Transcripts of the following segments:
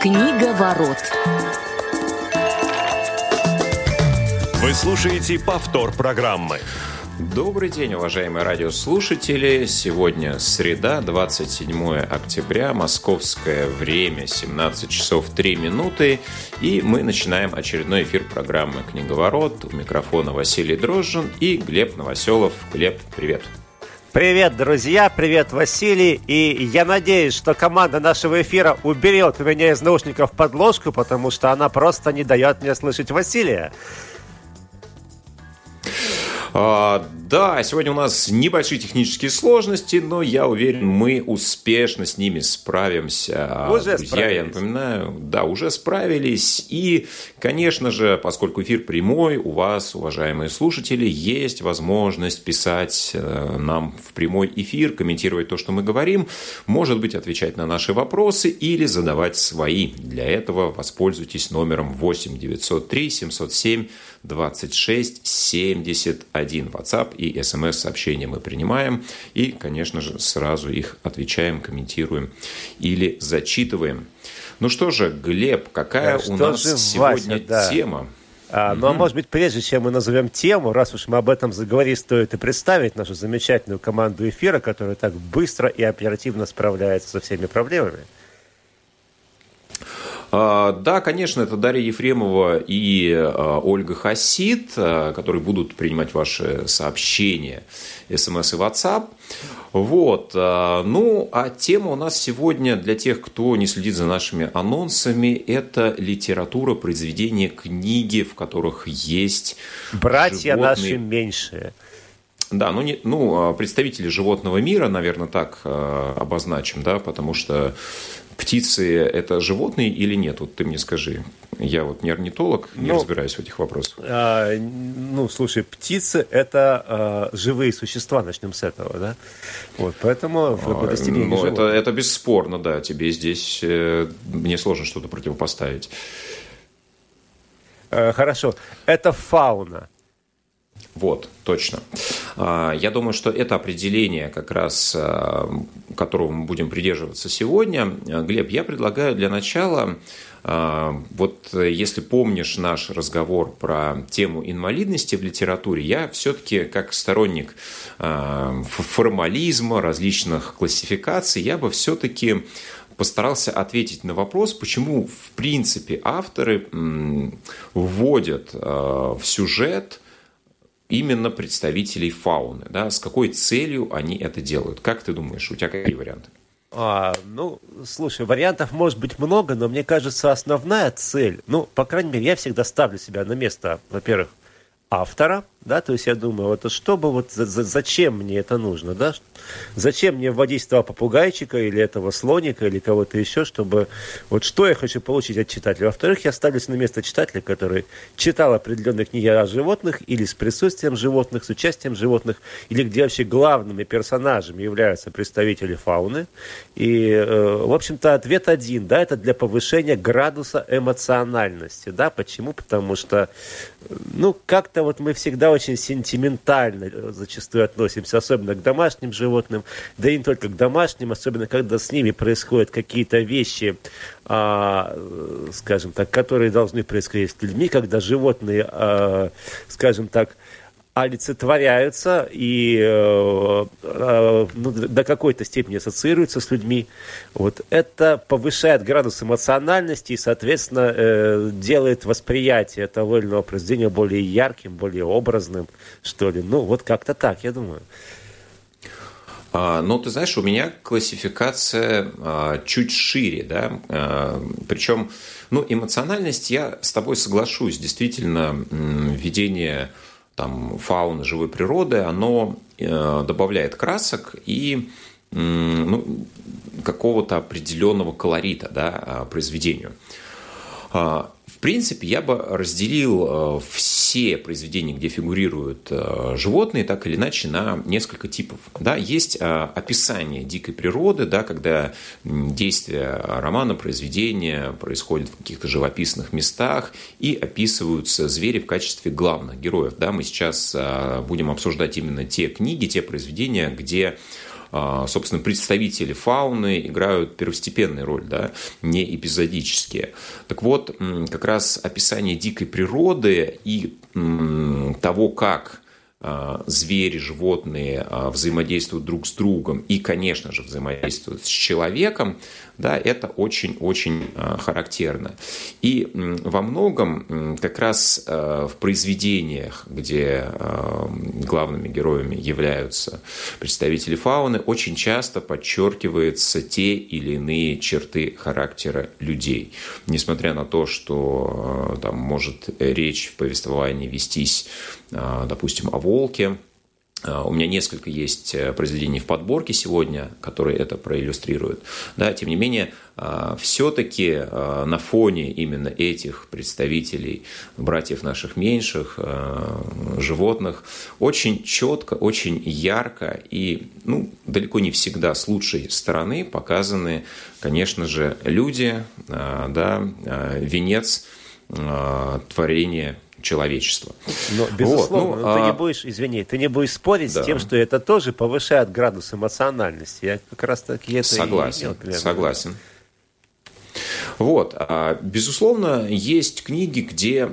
Книга ворот. Вы слушаете повтор программы. Добрый день, уважаемые радиослушатели. Сегодня среда, 27 октября, московское время, 17 часов 3 минуты. И мы начинаем очередной эфир программы «Книговорот». У микрофона Василий Дрожжин и Глеб Новоселов. Глеб, привет. Привет, друзья, привет, Василий. И я надеюсь, что команда нашего эфира уберет у меня из наушников подложку, потому что она просто не дает мне слышать Василия. А, да, сегодня у нас небольшие технические сложности, но я уверен, мы успешно с ними справимся. Уже Друзья, справились. я напоминаю, да, уже справились. И, конечно же, поскольку эфир прямой, у вас, уважаемые слушатели, есть возможность писать э, нам в прямой эфир, комментировать то, что мы говорим, может быть, отвечать на наши вопросы или задавать свои. Для этого воспользуйтесь номером 8 903 707 26 71. WhatsApp и смс-сообщения мы принимаем. И, конечно же, сразу их отвечаем, комментируем или зачитываем. Ну что же, Глеб, какая Да у нас же, сегодня Вася, да. тема? А, ну, а может быть, прежде чем мы назовем тему, раз уж мы об этом заговорили, стоит и представить нашу замечательную команду эфира, которая так быстро и оперативно справляется со всеми проблемами. А, Да, конечно, это Дарья Ефремова и а, Ольга Хасид, а, которые будут принимать ваши сообщения, смс и WhatsApp. Вот. Ну, а тема у нас сегодня для тех, кто не следит за нашими анонсами, это литература, произведения, книги, в которых есть Братья животные. наши меньшие. Да, ну, не, ну, представители животного мира, наверное, так а, обозначим, да, потому что птицы – это животные или нет? Вот ты мне скажи. Я вот не орнитолог, не Ну, разбираюсь в этих вопросах. А, ну, слушай, птицы – это а, живые существа, начнем с этого, да? Вот, поэтому в А, достижении Ну, это, это бесспорно, да. Тебе здесь э, мне сложно что-то противопоставить. Э, Хорошо, это фауна. Вот, точно. А, Я думаю, что это определение, как раз а, которого мы будем придерживаться сегодня. А, Глеб, я предлагаю для начала, вот э, если помнишь наш разговор про тему инвалидности в литературе, я все-таки как сторонник формализма, различных классификаций, я бы все-таки постарался ответить на вопрос, почему, в принципе, авторы вводят в сюжет именно представителей фауны, да, с какой целью они это делают. Как ты думаешь, у тебя какие варианты? А, ну, слушай, вариантов может быть много, но мне кажется, основная цель, ну, по крайней мере, я всегда ставлю себя на место, во-первых, автора, да, то есть я думаю, вот а что бы, вот за- за- зачем мне это нужно, да, зачем мне вводить этого попугайчика или этого слоника или кого-то еще, чтобы, вот что я хочу получить от читателя. Во-вторых, я ставлюсь на место читателя, который читал определенные книги о животных или с присутствием животных, с участием животных, или где вообще главными персонажами являются представители фауны. И, э, в общем-то, ответ один, да, это для повышения градуса эмоциональности, да, почему? Потому что, э, ну, как-то вот мы всегда очень сентиментально э, зачастую относимся, особенно к домашним животным, да и не только к домашним, особенно когда с ними происходят какие-то вещи, а, э, скажем так, которые должны происходить с людьми, когда животные, а, скажем так, олицетворяются и э, э, ну, до какой-то степени ассоциируются с людьми. Вот. Это повышает градус эмоциональности и, соответственно, э, делает восприятие того или иного произведения более ярким, более образным, что ли. Ну, вот как-то так, я думаю. А, Ну, ты знаешь, у меня классификация а, чуть шире, да, А, причем, ну, эмоциональность, я с тобой соглашусь, действительно, введение там фауны живой природы, оно э, добавляет красок и ну, какого-то определенного колорита да, а, произведению. Принципе, я бы разделил э, все произведения, где фигурируют э, животные, так или иначе, на несколько типов. Да, есть э, описание дикой природы, да, когда м, действие романа, произведения происходит в каких-то живописных местах и описываются звери в качестве главных героев. Да, мы сейчас будем обсуждать именно те книги, те произведения, где собственно, представители фауны играют первостепенную роль, да, не эпизодические. Так вот, как раз описание дикой природы и того, как а, звери, животные а, взаимодействуют друг с другом и, конечно же, взаимодействуют с человеком, да, это очень-очень а, характерно. И во многом как раз в произведениях, где главными героями являются представители фауны, очень часто подчеркиваются те или иные черты характера людей. Несмотря на то, что там может речь в повествовании вестись а, допустим, о волке. А, у меня несколько есть э, произведений в подборке сегодня, которые это проиллюстрируют. Да, тем не менее, а, все-таки на фоне именно этих представителей, братьев наших меньших, животных, очень четко, очень ярко и ну, далеко не всегда с лучшей стороны показаны, конечно же, люди, да, венец творения человечества. Но, безусловно, вот, ну, ты а... не будешь, извини, ты не будешь спорить да. с тем, что это тоже повышает градус эмоциональности. Я как раз таки это согласен, и имел, Согласен. Вот. А, безусловно, есть книги, где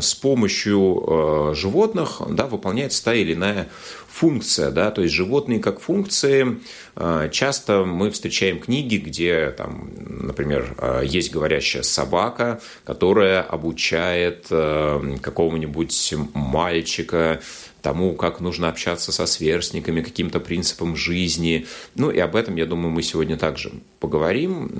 с помощью э, животных да, выполняется та или иная функция, да, то есть животные как функции. Э, часто мы встречаем книги, где, там, например, э, есть говорящая собака, которая обучает какого-нибудь мальчика тому, как нужно общаться со сверстниками, каким-то принципам жизни. Ну и об этом, я думаю, мы сегодня также поговорим.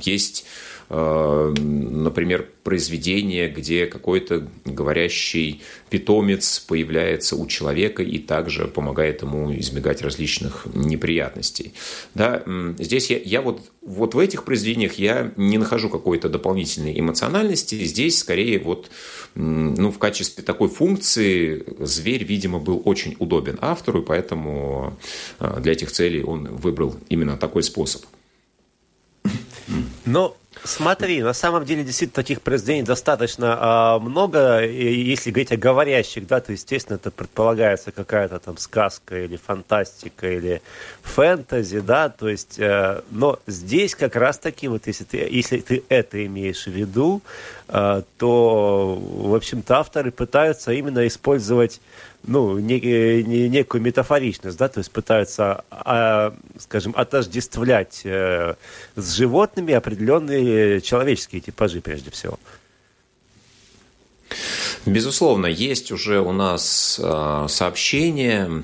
Есть Э, например, произведение, где какой-то говорящий питомец появляется у человека и также помогает ему избегать различных неприятностей. Да, здесь я, я вот, вот в этих произведениях я не нахожу какой-то дополнительной эмоциональности. Здесь скорее вот ну, в качестве такой функции зверь, видимо, был очень удобен автору, и поэтому э, для этих целей он выбрал именно такой способ. Но Смотри, на самом деле действительно таких произведений достаточно а, много. И если говорить о говорящих, да, то естественно это предполагается какая-то там сказка или фантастика или фэнтези, да, то есть, э, но здесь как раз таки вот если ты если ты это имеешь в виду, э, то в общем-то авторы пытаются именно использовать ну, не, не, некую метафоричность, да, то есть пытаются, а, скажем, отождествлять э, с животными определенные человеческие типажи прежде всего. Безусловно, есть уже у нас э, сообщение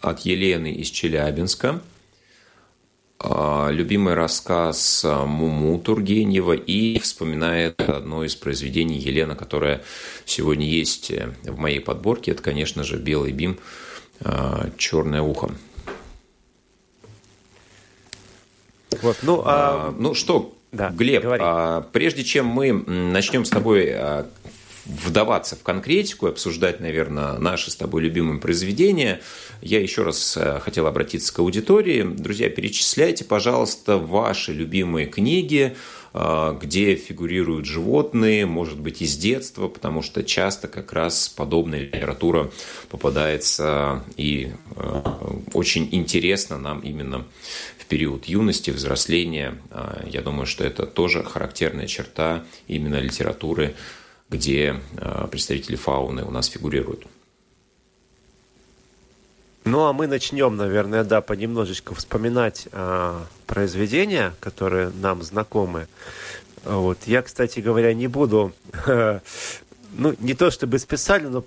от Елены из Челябинска. А, любимый рассказ а, Муму Тургенева и вспоминает одно из произведений Елена, которое сегодня есть э, в моей подборке. Это, конечно же, «Белый бим. А, Черное ухо». Вот, ну, а... ну что, да, Глеб, а, прежде чем мы начнем с тобой вдаваться в конкретику и обсуждать, наверное, наши с тобой любимые произведения, я еще раз э, хотел обратиться к аудитории. Друзья, перечисляйте, пожалуйста, ваши любимые книги, э, где фигурируют животные, может быть, из детства, потому что часто как раз подобная литература попадается и э, очень интересно нам именно в период юности, взросления. Я думаю, что это тоже характерная черта именно литературы где э, представители фауны у нас фигурируют. Ну, а мы начнем, наверное, да, понемножечку вспоминать а, произведения, которые нам знакомы. Вот. Я, кстати говоря, не буду, ну, не то чтобы специально, но,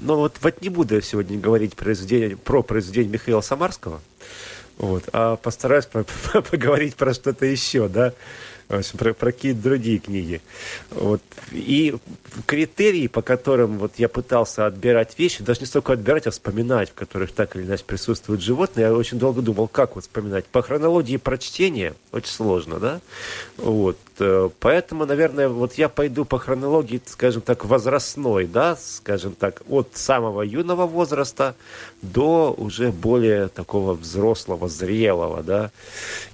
но вот, вот не буду я сегодня говорить произведение, про произведение Михаила Самарского, вот, а постараюсь поговорить про что-то еще, да про, про какие-то другие книги. Вот. И критерии, по которым вот я пытался отбирать вещи, даже не столько отбирать, а вспоминать, в которых так или иначе присутствуют животные, я очень долго думал, как вот вспоминать. По хронологии прочтения очень сложно, да? Вот. Э, поэтому, наверное, вот я пойду по хронологии, скажем так, возрастной, да, скажем так, от самого юного возраста до уже более такого взрослого, зрелого, да.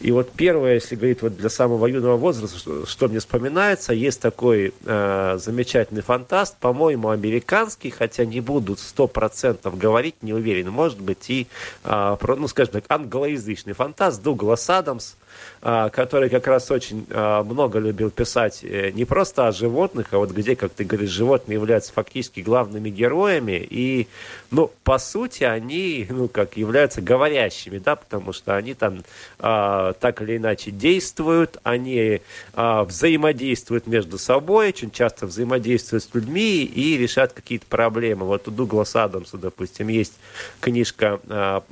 И вот первое, если говорить вот для самого юного возраста, возраст, что мне вспоминается, есть такой э, замечательный фантаст, по-моему, американский, хотя не буду сто процентов говорить, не уверен, может быть, и, э, ну, скажем так, англоязычный фантаст Дуглас Адамс, который как раз очень а, много любил писать э, не просто о животных, а вот где, как ты говоришь, животные являются фактически главными героями, и, ну, по сути, они, ну, как являются говорящими, да, потому что они там а, так или иначе действуют, они взаимодействуют между собой, очень часто взаимодействуют с людьми и решают какие-то проблемы. Вот у Дугласа Адамса, допустим, есть книжка,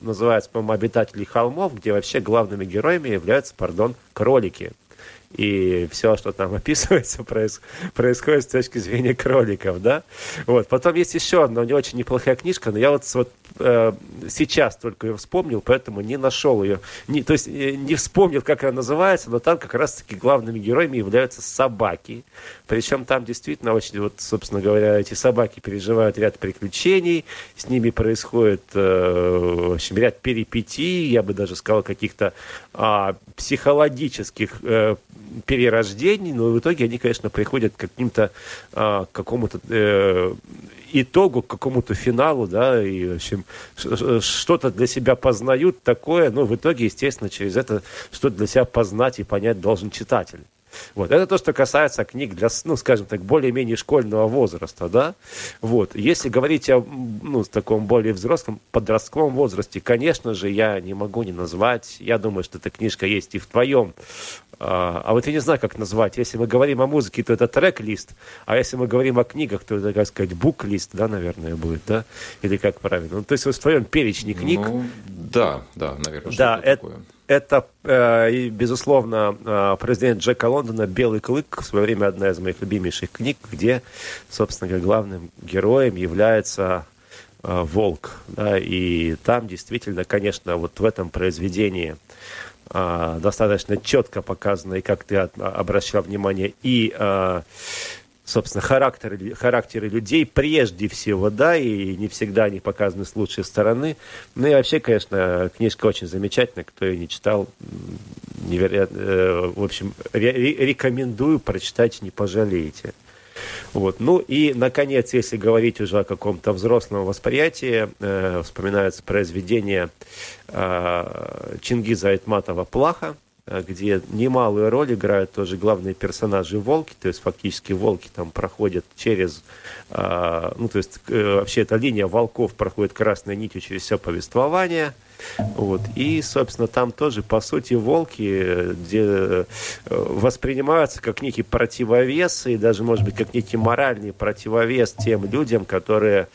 называется, по-моему, «Обитатели холмов», где вообще главными героями являются пардон, кролики. И все, что там описывается, происходит с точки зрения кроликов, да. Вот. Потом есть еще одна не очень неплохая книжка, но я вот, вот э, сейчас только ее вспомнил, поэтому не нашел ее. Не, то есть э, не вспомнил, как она называется, но там как раз-таки главными героями являются собаки. Причем там действительно очень, вот, собственно говоря, эти собаки переживают ряд приключений, с ними происходит, э, в общем, ряд перипетий, я бы даже сказал, каких-то э, психологических э, перерождений, но в итоге они, конечно, приходят к каким-то, э, какому-то э, итогу, к какому-то финалу, да, и, в общем, что-то для себя познают такое, но в итоге, естественно, через это что-то для себя познать и понять должен читатель. Вот. Это то, что касается книг для, ну, скажем так, более-менее школьного возраста, да. Вот. Если говорить о, ну, таком более взрослом, подростковом возрасте, конечно же, я не могу не назвать, я думаю, что эта книжка есть и в твоем а, а вот я не знаю, как назвать. Если мы говорим о музыке, то это трек-лист, а если мы говорим о книгах, то это, как сказать, бук-лист, да, наверное, будет, да? Или как правильно? Ну, то есть вот в твоем перечне книг... Ну, да, да, наверное, да, это, такое. Это, э, безусловно, э, президент Джека Лондона «Белый клык» в свое время одна из моих любимейших книг, где, собственно говоря, главным героем является э, волк. Да, и там действительно, конечно, вот в этом произведении достаточно четко показано, и как ты обращал внимание, и собственно, характеры, характеры людей прежде всего, да, и не всегда они показаны с лучшей стороны. Ну и вообще, конечно, книжка очень замечательная, кто ее не читал, невероятно, э, в общем, рекомендую прочитать, не пожалеете. Вот. Ну и, наконец, если говорить уже о каком-то взрослом восприятии, э, вспоминается произведение э, Чингиза Айтматова «Плаха», где немалую роль играют тоже главные персонажи волки, то есть фактически волки там проходят через, э, ну то есть э, вообще эта линия волков проходит красной нитью через все повествование – вот. И, собственно, там тоже, по сути, волки где, э, воспринимаются как некий противовес, и даже, может быть, как некий моральный противовес тем людям, которые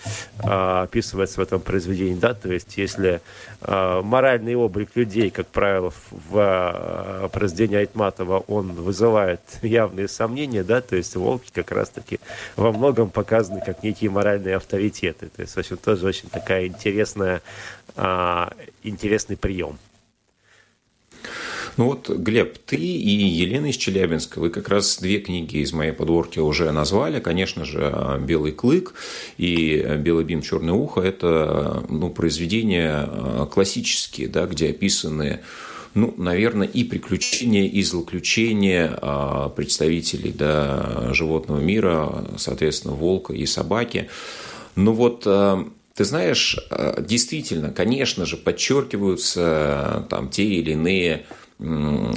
а, описываются в этом произведении. Да? То есть, если а, моральный облик людей, как правило, в а, произведении Айтматова, он вызывает явные сомнения, да, то есть волки как раз-таки во многом показаны как некие моральные авторитеты. То есть, в общем, тоже очень такая интересная а, интересный прием. Ну вот, Глеб, ты и Елена из Челябинска, вы как раз две книги из моей подборки уже назвали. Конечно же, «Белый клык» и «Белый бим, черное ухо» – это ну, произведения а, классические, да, где описаны ну, наверное, и приключения, и злоключения а, представителей да, животного мира, соответственно, волка и собаки. Но вот ты знаешь, э, действительно, конечно же, подчеркиваются э, там те или иные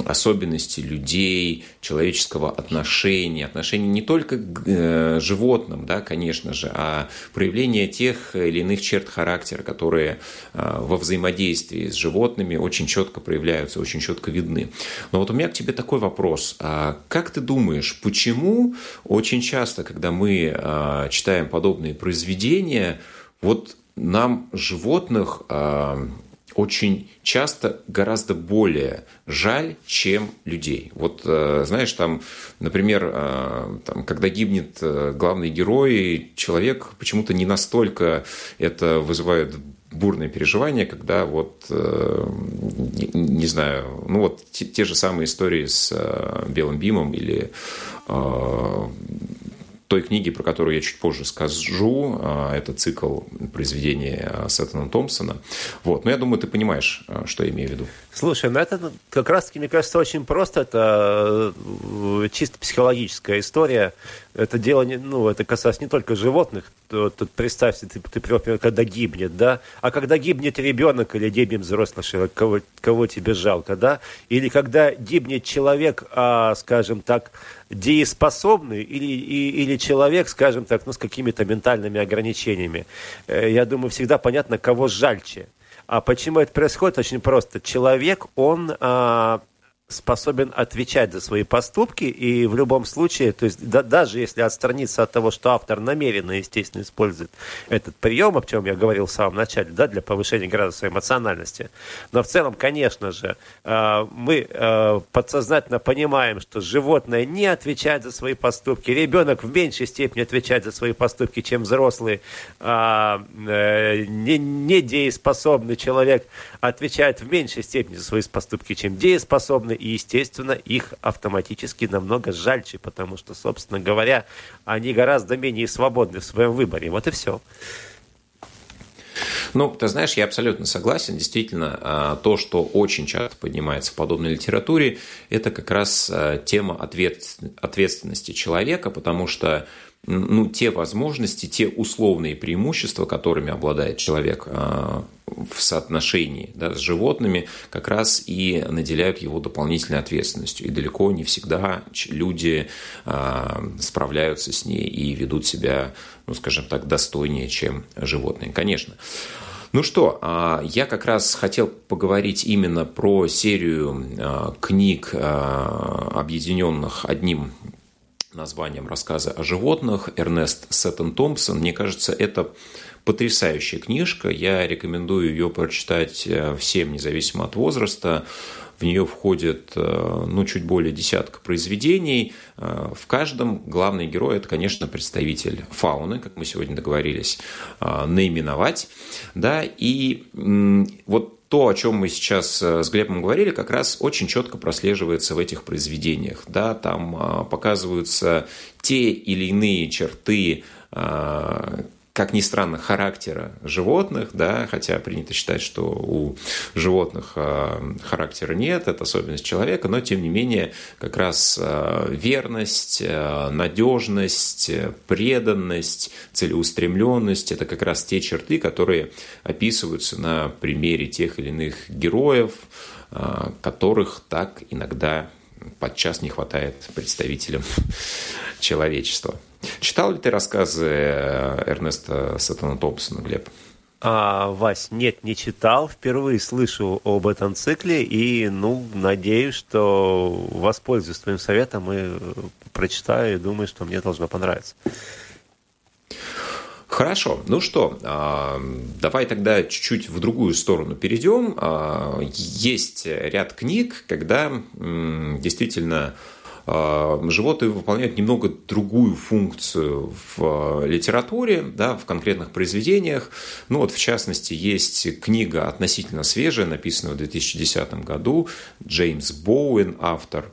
особенности людей, человеческого отношения, отношения не только к э, животным, да, конечно же, а проявление тех или иных черт характера, которые во взаимодействии с животными очень четко проявляются, очень четко видны. Но вот у меня к тебе такой вопрос. А как ты думаешь, почему очень часто, когда мы читаем подобные произведения, вот нам животных э, очень часто гораздо более жаль, чем людей. Вот э, знаешь, там, например, э, там, когда гибнет э, главный герой, человек почему-то не настолько это вызывает бурные переживания, когда вот, э, не, не знаю, ну вот те, те же самые истории с э, Белым Бимом или той книги, про которую я чуть позже скажу. Это цикл произведения Сеттона Томпсона. Вот. Но я думаю, ты понимаешь, что я имею в виду. Слушай, ну это как раз-таки, мне кажется, очень просто. Это чисто психологическая история. Это дело, не, ну, это касается не только животных. Тут представьте, ты, ты, например, когда гибнет, да? А когда гибнет ребенок или гибнет взрослый человек, кого, кого тебе жалко, да? Или когда гибнет человек, а, скажем так, дееспособный или, и, или человек, скажем так, ну, с какими-то ментальными ограничениями. Э, я думаю, всегда понятно, кого жальче. А почему это происходит? Очень просто. Человек, он а, способен отвечать за свои поступки, и в любом случае, то есть да, даже если отстраниться от того, что автор намеренно, естественно, использует этот прием, о чем я говорил в самом начале, да, для повышения градуса эмоциональности, но в целом, конечно же, э, мы э, подсознательно понимаем, что животное не отвечает за свои поступки, ребенок в меньшей степени отвечает за свои поступки, чем взрослый, э, не, недееспособный человек отвечает в меньшей степени за свои поступки, чем дееспособный, и, естественно, их автоматически намного жальче, потому что, собственно говоря, они гораздо менее свободны в своем выборе. Вот и все. Ну, ты знаешь, я абсолютно согласен. Действительно, а, то, что очень часто поднимается в подобной литературе, это как раз а, тема ответственности человека, потому что ну, те возможности, те условные преимущества, которыми обладает человек а, в соотношении да, с животными, как раз и наделяют его дополнительной ответственностью. И далеко не всегда люди а, справляются с ней и ведут себя, ну, скажем так, достойнее, чем животные. Конечно. Ну что, а, я как раз хотел поговорить именно про серию книг, объединенных одним названием рассказы о животных Эрнест Сеттон Томпсон. Мне кажется, это потрясающая книжка. Я рекомендую ее прочитать э, всем, независимо от возраста. В нее входит э, ну, чуть более десятка произведений. Э, в каждом главный герой – это, конечно, представитель фауны, как мы сегодня договорились наименовать. Да? И вот то, о чем мы сейчас э, с Глебом говорили, как раз очень четко прослеживается в этих произведениях. Да, там а, показываются те или иные черты а, как ни странно, характера животных, да, хотя принято считать, что у животных а, характера нет, это особенность человека, но тем не менее как раз а, верность, а, надежность, преданность, целеустремленность – это как раз те черты, которые описываются на примере тех или иных героев, которых так иногда подчас не хватает представителям человечества. Читал ли ты рассказы э, Эрнеста Сатана Томпсона, Глеб? А, Вась, нет, не читал. Впервые слышу об этом цикле и, ну, надеюсь, что воспользуюсь твоим советом и э, прочитаю и думаю, что мне должно понравиться. Хорошо, ну что, а, давай тогда чуть-чуть в другую сторону перейдем. А, есть ряд книг, когда действительно а, животные выполняют немного другую функцию в литературе, да, в конкретных произведениях. Ну вот, в частности, есть книга относительно свежая, написанная в 2010 году, Джеймс Боуэн, автор,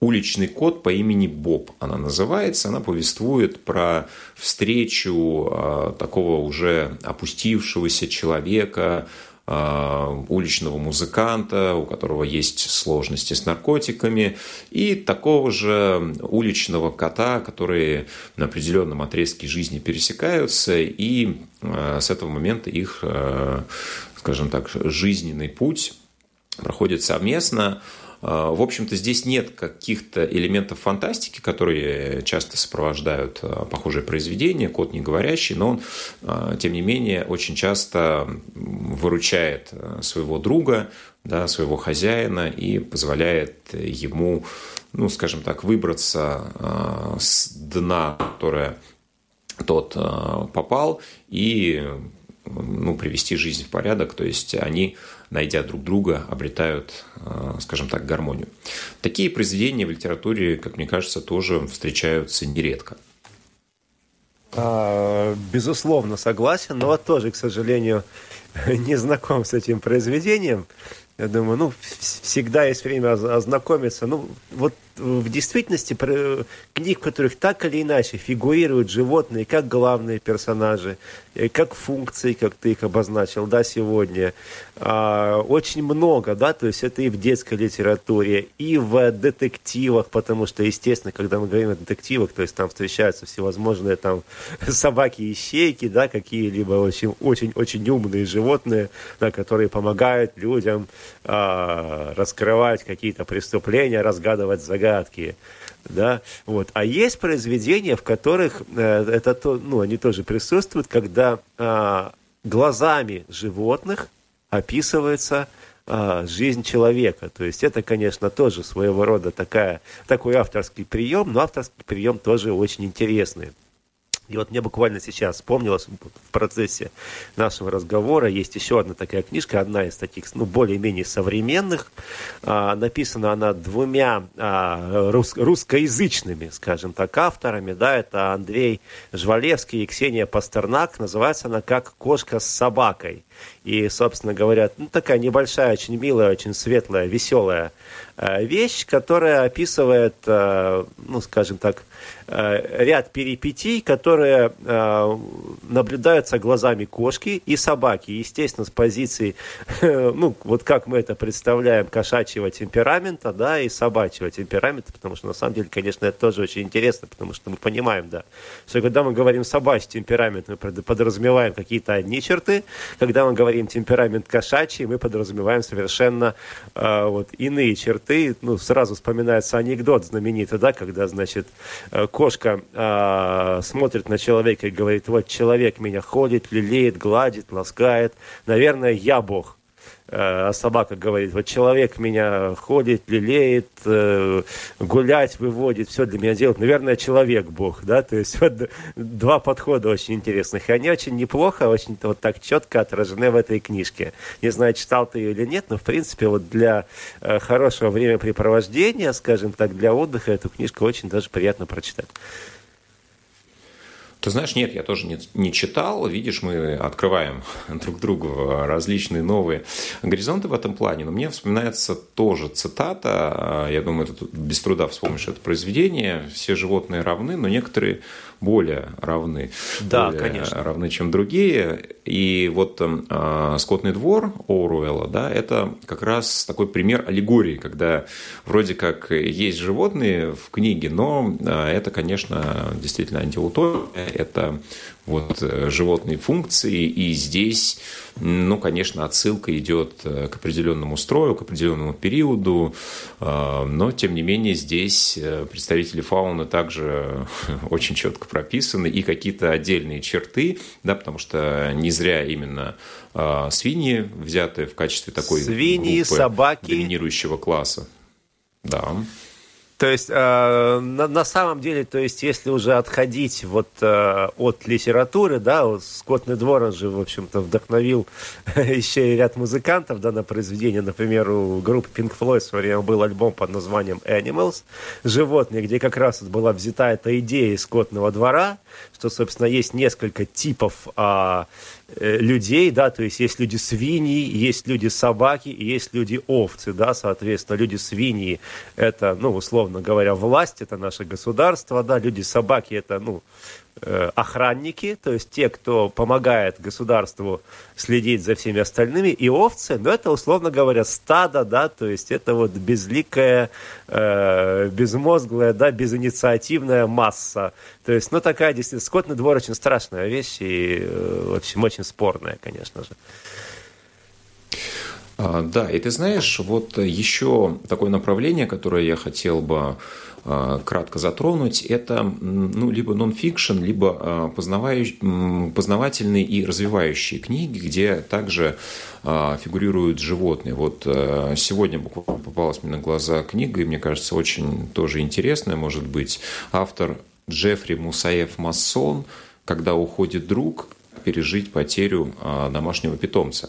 «Уличный кот по имени Боб» она называется. Она повествует про встречу э, такого уже опустившегося человека а, уличного музыканта, у которого есть сложности с наркотиками, и такого же уличного кота, которые на определенном отрезке жизни пересекаются, и а, с этого момента их, а, скажем так, жизненный путь проходит совместно. А, в общем-то, здесь нет каких-то элементов фантастики, которые часто сопровождают а, похожие произведения, код не говорящий, но он, а, тем не менее, очень часто выручает своего друга, да, своего хозяина и позволяет ему, ну, скажем так, выбраться с дна, которое тот попал, и ну, привести жизнь в порядок. То есть они найдя друг друга, обретают, э, скажем так, гармонию. Такие произведения в литературе, как мне кажется, тоже встречаются нередко. А, безусловно, согласен, но тоже, к сожалению, не знаком с этим произведением. Я думаю, ну, всегда есть время ознакомиться. Ну, вот в действительности книг, в которых так или иначе фигурируют животные как главные персонажи, э, как функции, как ты их обозначил, да, сегодня, а, очень много, да, то есть это и в детской литературе, и в детективах, потому что, естественно, когда мы говорим о детективах, то есть там встречаются всевозможные там собаки и щейки, да, какие-либо очень, очень, очень умные животные, да, которые помогают людям а, раскрывать какие-то преступления, разгадывать загадки. Да? Вот. А есть произведения, в которых э, это то, ну, они тоже присутствуют, когда а, глазами животных описывается а, жизнь человека. То есть это, конечно, тоже своего рода такая, такой авторский прием, но авторский прием тоже очень интересный. И вот мне буквально сейчас вспомнилось в процессе нашего разговора, есть еще одна такая книжка, одна из таких, ну, более-менее современных. А, написана она двумя а, рус, русскоязычными, скажем так, авторами, да, это Андрей Жвалевский и Ксения Пастернак. Называется она «Как кошка с собакой». И, собственно говоря, ну, такая небольшая, очень милая, очень светлая, веселая э, вещь, которая описывает, э, ну, скажем так, э, ряд перипетий, которые наблюдаются глазами кошки и собаки. Естественно, с позиции, ну, вот как мы это представляем, кошачьего темперамента, да, и собачьего темперамента, потому что, на самом деле, конечно, это тоже очень интересно, потому что мы понимаем, да, что когда мы говорим собачий темперамент, мы подразумеваем какие-то одни черты, когда мы говорим темперамент кошачий, мы подразумеваем совершенно э, вот иные черты. Ну, сразу вспоминается анекдот знаменитый, да, когда, значит, э, кошка э, смотрит на человека и говорит, вот человек меня ходит, лелеет, гладит, ласкает, наверное, я Бог. А собака говорит, вот человек меня ходит, лелеет, э, гулять выводит, все для меня делает. Наверное, человек Бог, да, то есть вот два подхода очень интересных. И они очень неплохо, очень вот так четко отражены в этой книжке. Не знаю, читал ты ее или нет, но в принципе вот для э, хорошего времяпрепровождения, скажем так, для отдыха эту книжку очень даже приятно прочитать. Ты знаешь, нет, я тоже не, не читал. Видишь, мы открываем друг другу различные новые горизонты в этом плане. Но мне вспоминается тоже цитата. Я думаю, ты без труда вспомнишь это произведение. Все животные равны, но некоторые более равны. Да, более конечно. Равны, чем другие. И вот э, «Скотный двор» Оруэлла, да, это как раз такой пример аллегории, когда вроде как есть животные в книге, но э, это, конечно, действительно антиутопия, это вот э, животные функции, и здесь, ну, конечно, отсылка идет э, к определенному строю, к определенному периоду, э, но, тем не менее, здесь представители фауны также очень четко прописаны, и какие-то отдельные черты, да, потому что не зря именно свиньи взяты в качестве такой свиньи, собаки. доминирующего класса. Да. То есть, э, на, на самом деле, то есть, если уже отходить вот э, от литературы, да, вот Скотный двор, он же, в общем-то, вдохновил еще и ряд музыкантов, да, на произведение, например, у группы Pink Floyd в свое время был альбом под названием Animals, животные, где как раз вот была взята эта идея из Скотного двора, что, собственно, есть несколько типов э, людей, да, то есть есть люди свиньи, есть люди собаки, и есть люди овцы, да, соответственно, люди свиньи это, ну, условно говоря, власть, это наше государство, да, люди собаки это, ну, Э, охранники, то есть те, кто помогает государству следить за всеми остальными, и овцы, но это, условно говоря, стадо, да, то есть это вот безликая, э, безмозглая, да, безинициативная масса. То есть, ну, такая действительно, скотный двор очень страшная вещь и, э, в общем, очень спорная, конечно же. А, да, и ты знаешь, вот еще такое направление, которое я хотел бы кратко затронуть, это ну, либо нон-фикшн, либо а, познавательные и развивающие книги, где также фигурируют животные. Вот сегодня буквально попалась мне на глаза книга, и мне кажется, очень тоже интересная, может быть, автор Джеффри Мусаев Массон «Когда уходит друг», пережить потерю домашнего питомца.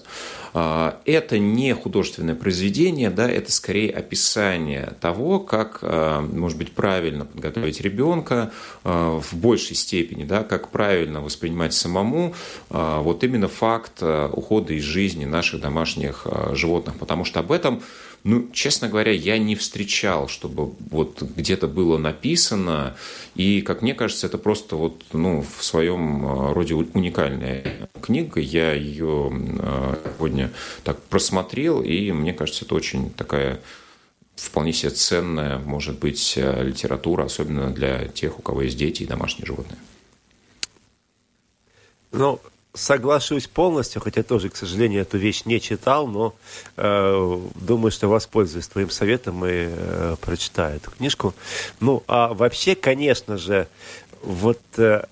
Это не художественное произведение, да, это скорее описание того, как, может быть, правильно подготовить ребенка в большей степени, да, как правильно воспринимать самому вот именно факт ухода из жизни наших домашних животных, потому что об этом ну, честно говоря, я не встречал, чтобы вот где-то было написано, и, как мне кажется, это просто вот, ну, в своем а, роде уникальная книга. Я ее а, сегодня так просмотрел, и мне кажется, это очень такая вполне себе ценная, может быть, а, литература, особенно для тех, у кого есть дети и домашние животные. Ну, соглашусь полностью, хотя тоже, к сожалению, эту вещь не читал, но э, думаю, что воспользуюсь твоим советом и э, прочитаю эту книжку. Ну, а вообще, конечно же, вот э,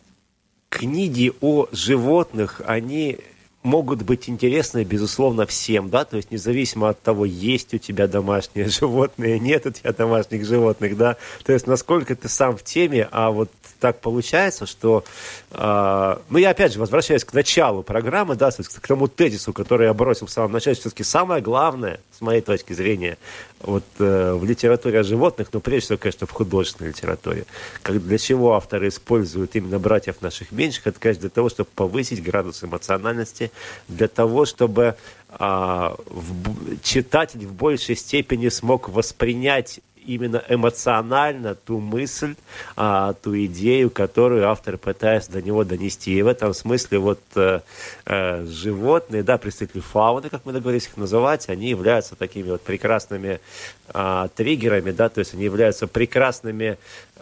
книги о животных, они могут быть интересны, безусловно, всем, да, то есть независимо от того, есть у тебя домашние животные, нет у тебя домашних животных, да, то есть насколько ты сам в теме, а вот так получается, что, э, ну, я опять же возвращаюсь к началу программы, да, к тому тезису, который я бросил в самом начале, все-таки самое главное, с моей точки зрения, вот э, в литературе о животных, но прежде всего, конечно, в художественной литературе, как для чего авторы используют именно братьев наших меньших, это, конечно, для того, чтобы повысить градус эмоциональности, для того, чтобы а, в, читатель в большей степени смог воспринять именно эмоционально ту мысль, а, ту идею, которую автор пытается до него донести. И в этом смысле вот э, э, животные, да, представители фауны, как мы договорились их называть, они являются такими вот прекрасными э, триггерами, да, то есть они являются прекрасными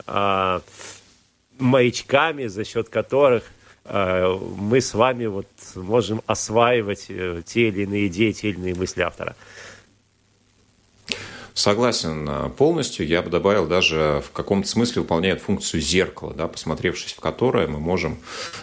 э, маячками, за счет которых мы с вами вот можем осваивать э, те или иные идеи, те или иные мысли автора. Согласен э, полностью. Я бы добавил, даже в каком-то смысле выполняет функцию зеркала, да, посмотревшись в которое мы можем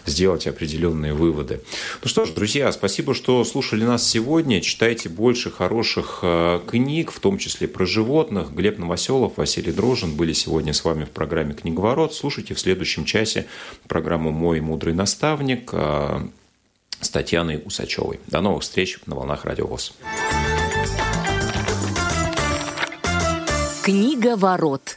сделать определенные выводы. Ну что ж, друзья, спасибо, что слушали нас сегодня. Читайте больше хороших э, книг, в том числе про животных. Глеб Новоселов, Василий Дрожин были сегодня с вами в программе «Книговорот». Слушайте в следующем часе программу «Мой мудрый наставник» э, с Татьяной Усачевой. До новых встреч на волнах Радио ВОЗ. Книга ворот.